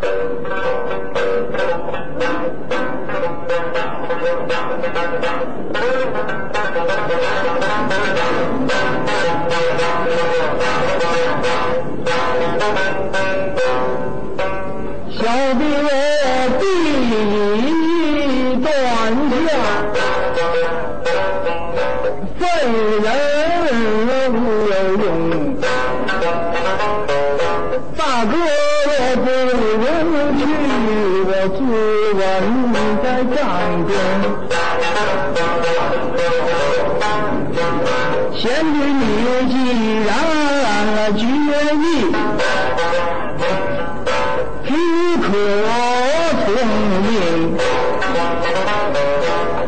小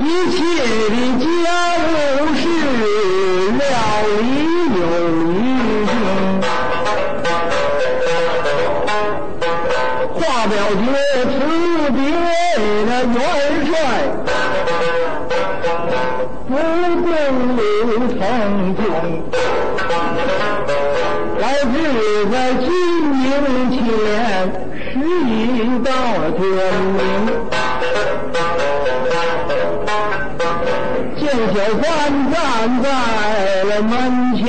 一切的家务事料理有一定。话表决辞别的元帅，不共成中，来到天明，见小贩站在了门前，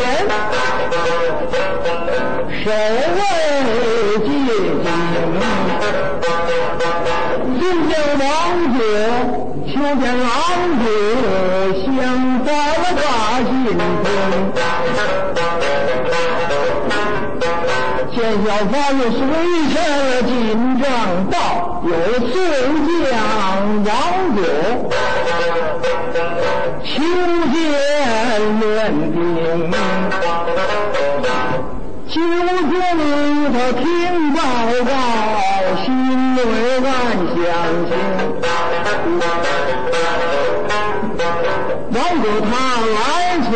守卫接警。只见王子，求见王子，相发了大信见小贩随身进帐道，有宋将王九秋见元兵。九兄他听报告，心内暗想情。王九他来此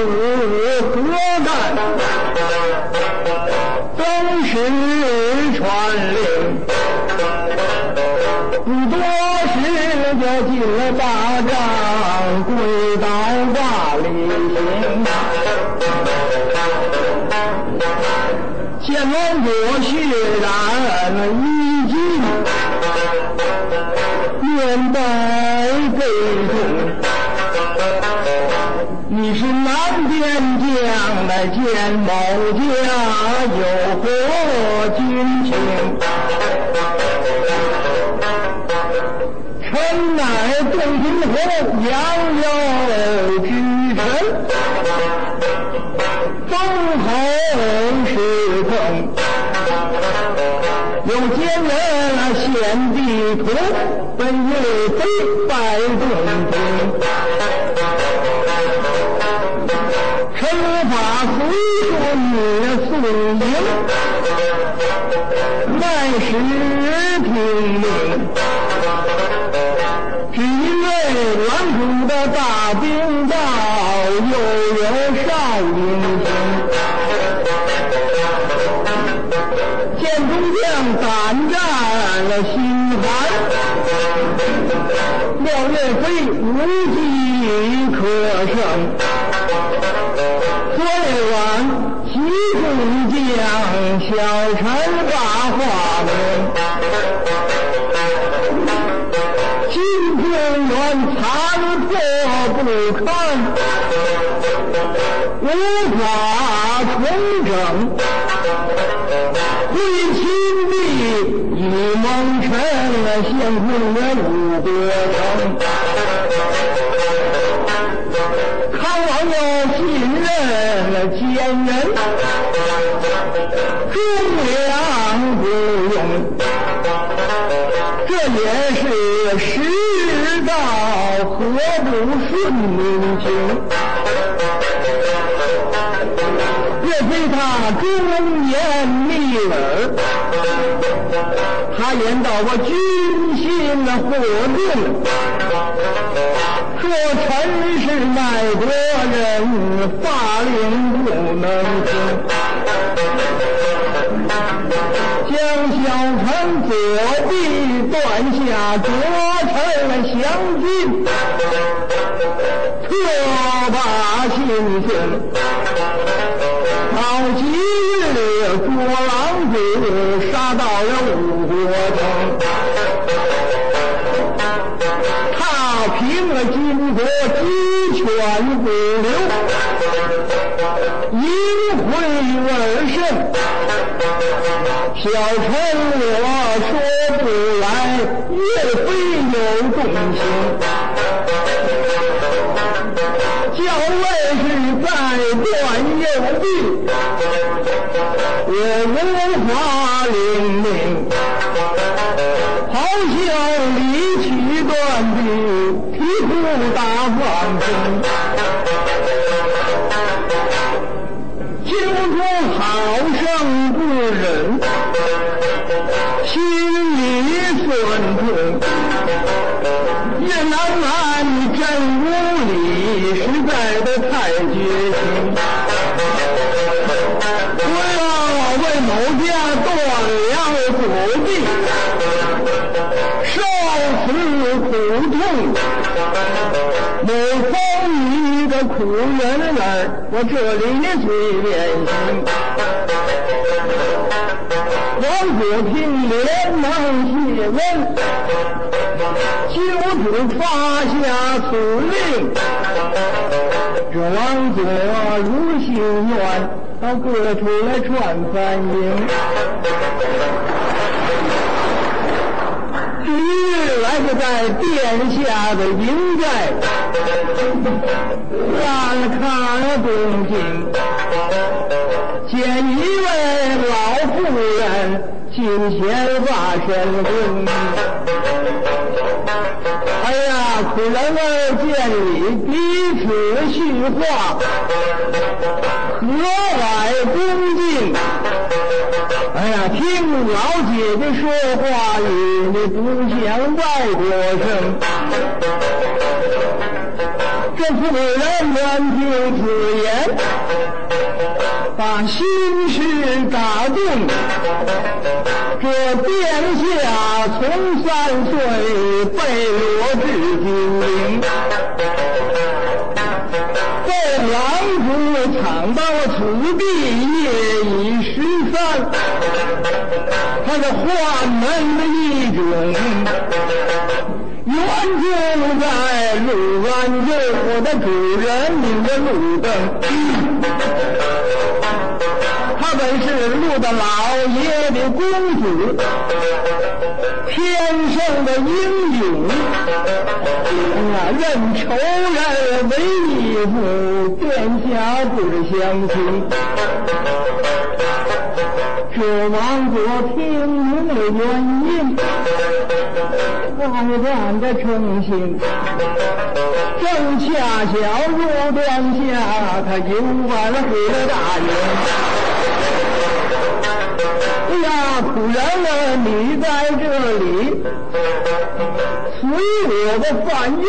了大帐，跪倒挂礼行。见王果血染衣襟，面带悲痛。你是南边将来见某家有何军情？乃洞庭湖杨柳之臣，封侯侍奉，有奸人献地图，本为非拜洞庭。臣法随顺宋营，万时听命。的大兵到，又有少英雄。见中将胆战了心寒，廖岳飞无献功了五国城。康王要信任奸人，忠良不用，这也是世道何不顺民情？岳飞他忠言逆耳，他言道我军心火定。说臣是卖国人，法令不能听。将小臣左臂断下，左臣降军，特把心情。好几日捉狼子，杀到了五国城。小臣我说不来，岳飞有重情。教尉是在断右臂，我无法领命。咆哮离奇断臂，皮肤大放声。我这里最怜惜。王子平连忙谢问，救主发下此令，这王佐如心愿，到各处来传翻营。第一日来就在殿下的营寨，观看动静，见一位老妇人金钱发身红。哎呀，苦人儿见你，彼此叙话，和蔼恭。老姐姐说话语，你不像外国声。这妇人闻听此言，把心事打动。这殿下从三岁被落至金陵，在王子尝到此地夜已十三，是宦门的一种。原住在陆安州，我的主人名叫陆登，他本是陆的老爷的公子，天生的英勇。哎呀，认仇人为义父，殿下不相亲。原因，黯然的忠心，正恰巧入殿下，他游完了回了大营。哎呀，仆人啊，你在这里随我的饭用。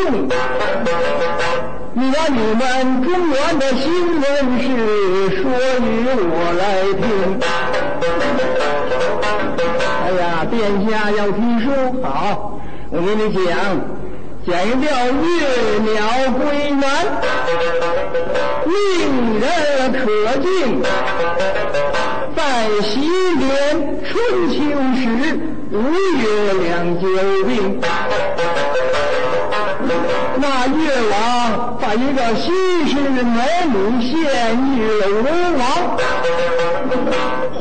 你把你们中原的新闻事说与我来听。呀，殿下要听书好，我给你讲，讲一条月鸟归南，令人可敬。在西边春秋时，吴月两九病。那越王把一个西施美女献与了吴王，慌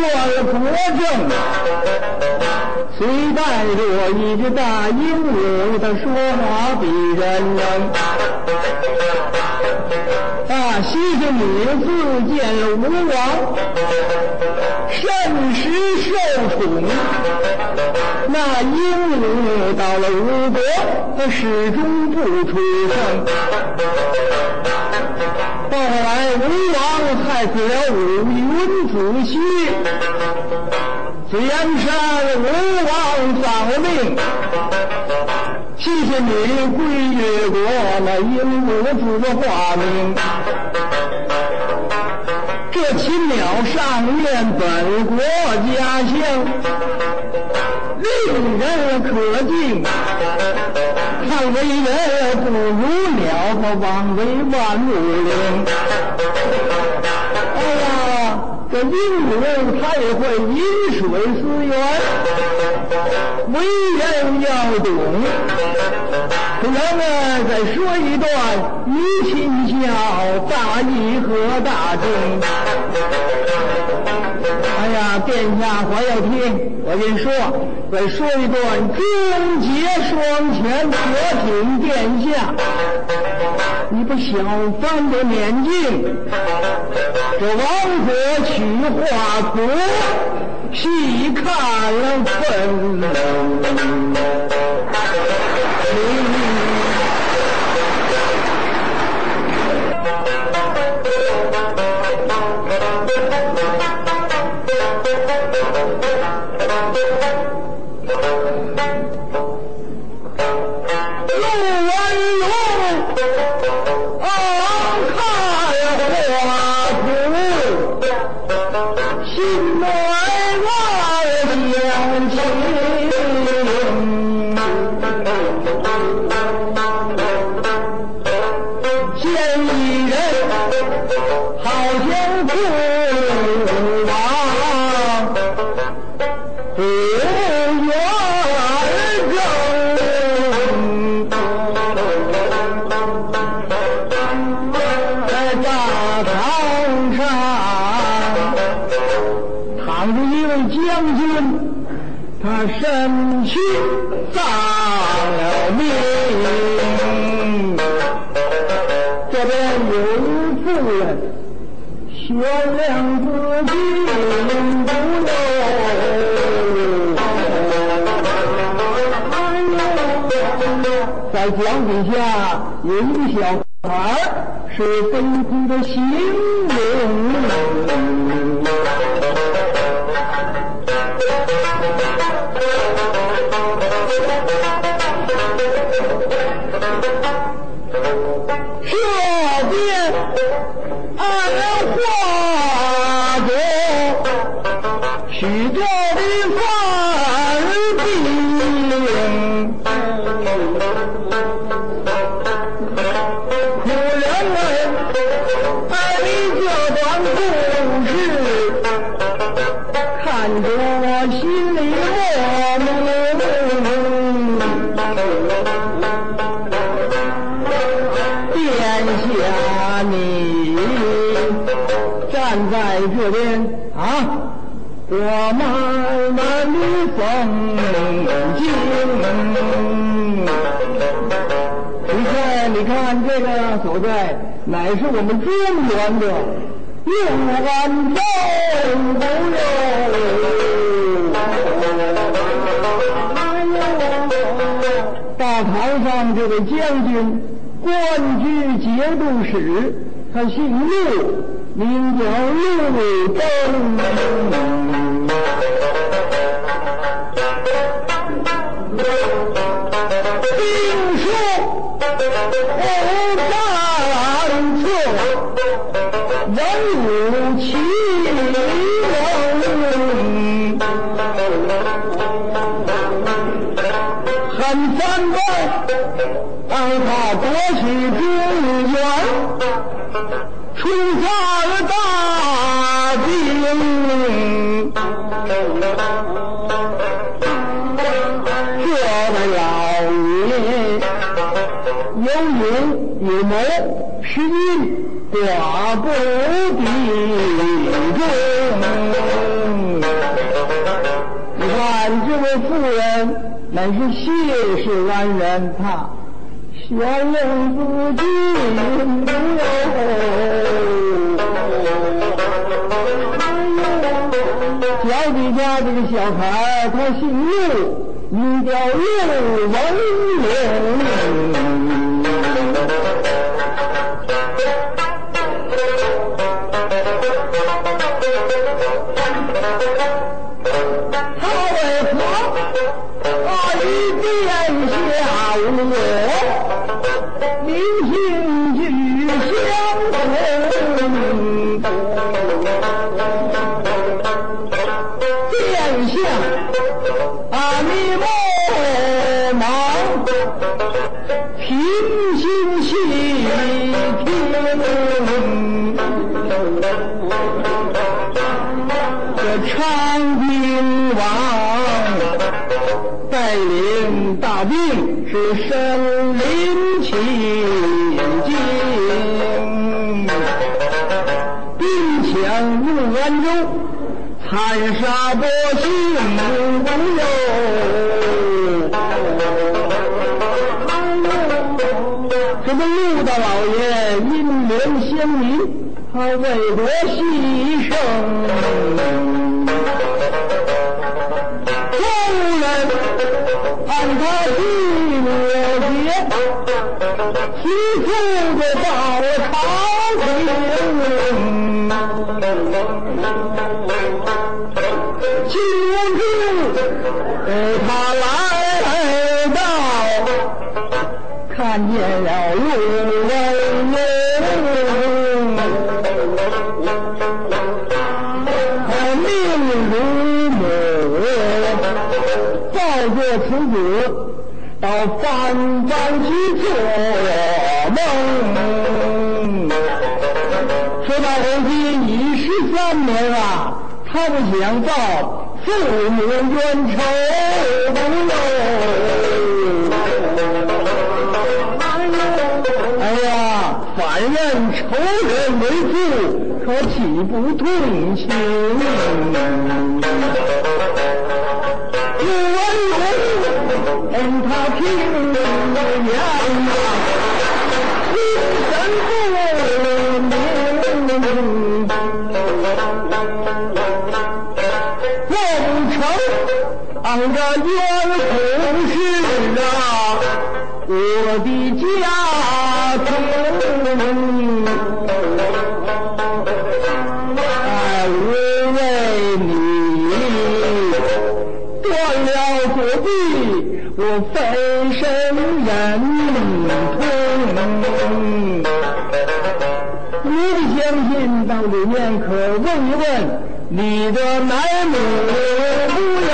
乱了国政，虽带着一只大鹦鹉，他说话比人能。啊，西施女自见了吴王，甚是受宠。那鹦鹉到了吴国，他始终不出声。到后来吴王害死了武云子胥，燕山吴王丧命，谢谢你归越国，那鹦鹉子化名。这禽鸟上念本国家乡，令人可敬。为人不如鸟，可枉为万物灵。哎呀，这鹦鹉它也会饮水思源，为人要懂。咱们再说一段于亲孝，大义和大忠。殿下还要听，我跟你说，再说一段终结双全，可请殿下。你不小翻的眼睛，这王者取画图，细看了分。是飞空的这边啊。我慢慢的风景，你看，你看这个所在，乃是我们中原的六安州大堂上这位将军，官居节度使，他姓陆。名叫陆登，兵书不战策，文武齐能，很三观，让他夺取中原。了大兵，这位老爷有勇有谋，是因寡不敌众。你看这位妇人乃是谢氏安人，她。小人不敬脚底下这个小孩他姓陆，名叫陆文龙。临其境，兵强入安州，含沙薄幸福哟。这个陆大老爷因怜先民，他为国牺牲。众人看他，齐出的到朝廷。庆祝他来到，看见了陆文英，命如母，抱着此子到藩邦父母冤仇哟。哎呀，反认仇人为父，可岂不痛心？陆文勇，他拼了你的奶母哟。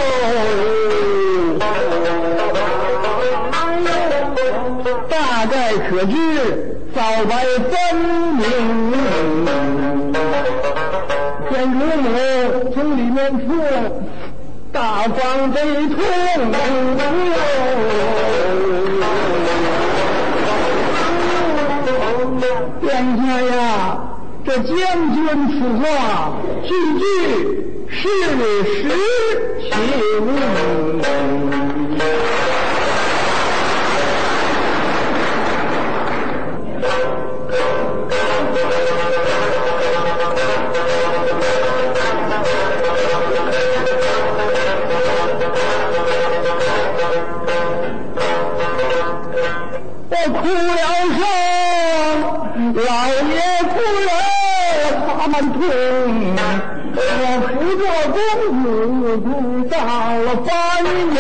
大概可知早白分明。见乳母从里面出，大方悲痛。殿下呀，这将军此话句句是实情。们痛。我扶着公主哭到了半夜。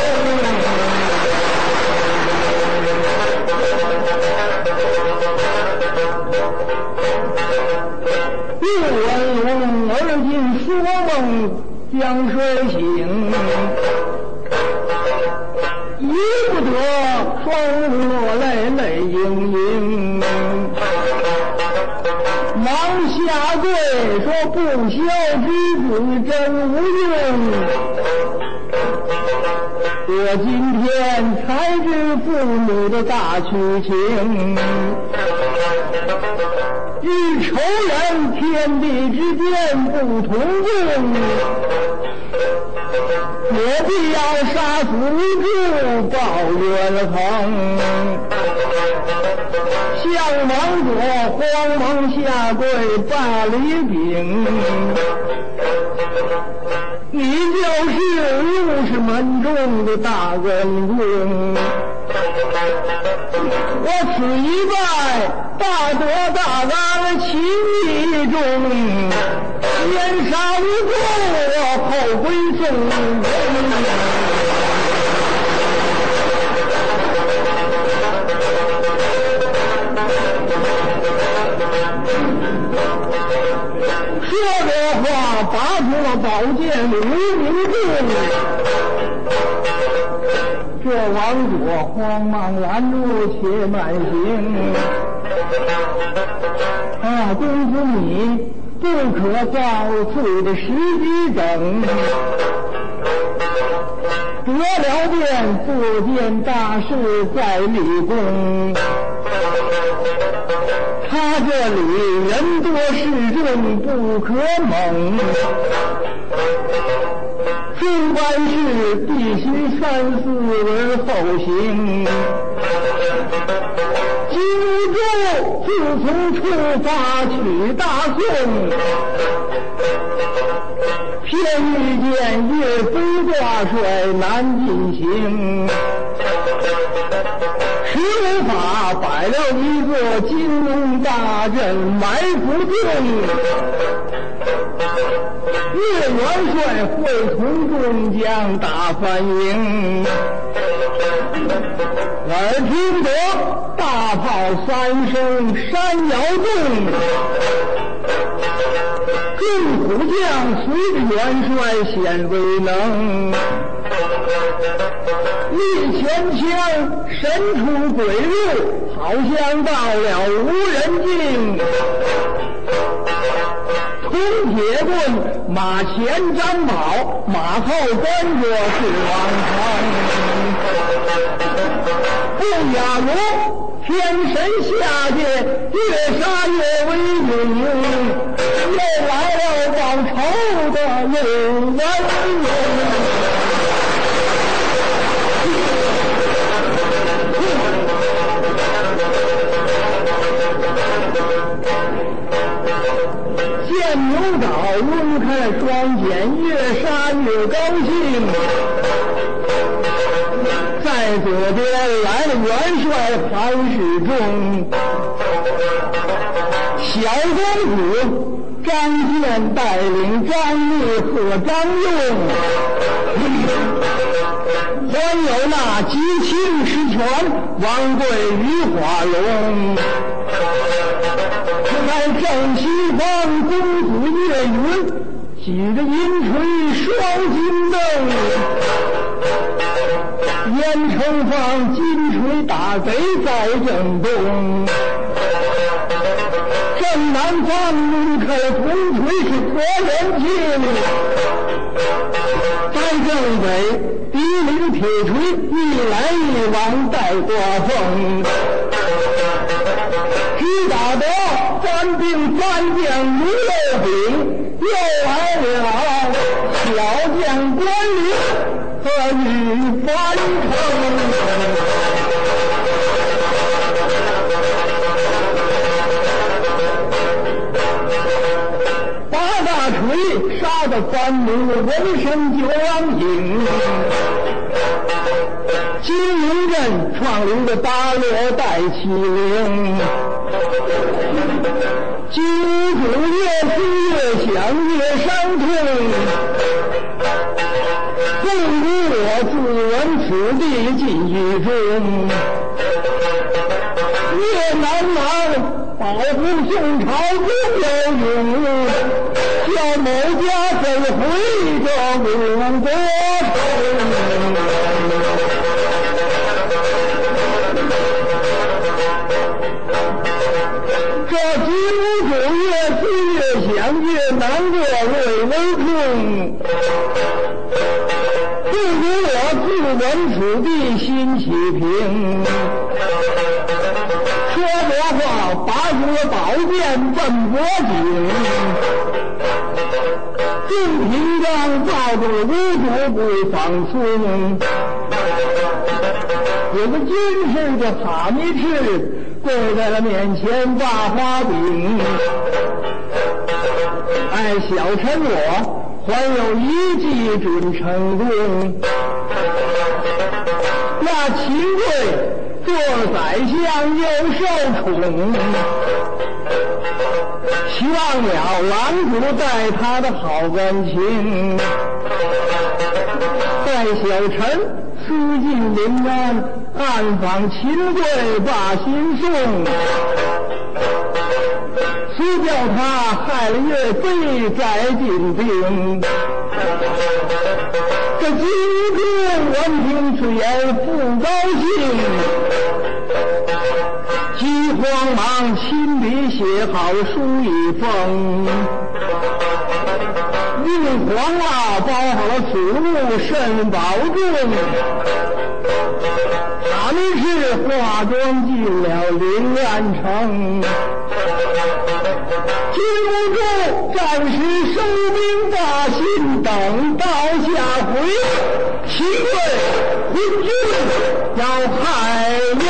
陆文勇而今说梦将睡醒。一不得双落泪泪盈盈，忙下跪说不孝之子真无用。我今天才知父母的大屈情，与仇人天地之间不同工。有必要杀死无辜报冤仇，向王佐慌忙下跪拜礼禀，你就是六十门中的大恩公，我此一拜大德大安情义重，先杀无辜后归宋。说这话，拔出了宝剑，无名棍。这王佐慌忙拦住，且慢行。啊，公子你不可造次的时机等。得了便做件大事在立功。这里人多势众不可猛，诸般事必须三思而后行。记住，自从出发取大宋，偏遇见岳飞挂帅难进行。摆了一座金龙大阵埋伏定，岳元帅会同众将打翻营。耳听得大炮三声山摇动，众虎将随元帅显威能。一前枪神出鬼入，好像到了无人境。铜铁棍马前张跑，马后跟着是王成。不亚如天神下界，越杀越威勇，又来了报仇的刘文勇。见牛岛抡开双剑，越杀越高兴。在左边来了元帅潘世忠，小公主张健带领张密和张用，还有那吉庆石泉、王贵、于华龙。在正西方，公子岳云举着银锤双金灯，严城方金锤打贼在正东，正南方抡开铜锤是夺人情，在正北敌领铁锤一来一往带刮风。只打得三兵三将如肉饼，又来了小将关羽和吕翻腾。八大锤杀得关羽浑身就往影。金陵镇创立的大略带起灵，金主越听越想越伤痛，不如我自刎此地进狱中。越南王保护宋朝终有用，叫某家怎回这五国思越，难过，泪为痛。不如我自刎此地，心起平。说着话，拔出了宝剑，奔脖颈。众平章抱住了无主，不放松。有个军士叫哈密赤。跪在了面前把花饼，小臣我还有一计准成功。那秦桧做宰相又受宠，希望了郎主待他的好感情。待小臣私进临安。暗访秦桧把心送，叫他害了岳飞在金兵。这金兵闻听此言不高兴，急慌忙亲笔写好书一封，用黄蜡包好了此物甚保重。他们是化妆进了临安城，等时收兵吧信等到下回齐国昏君要害命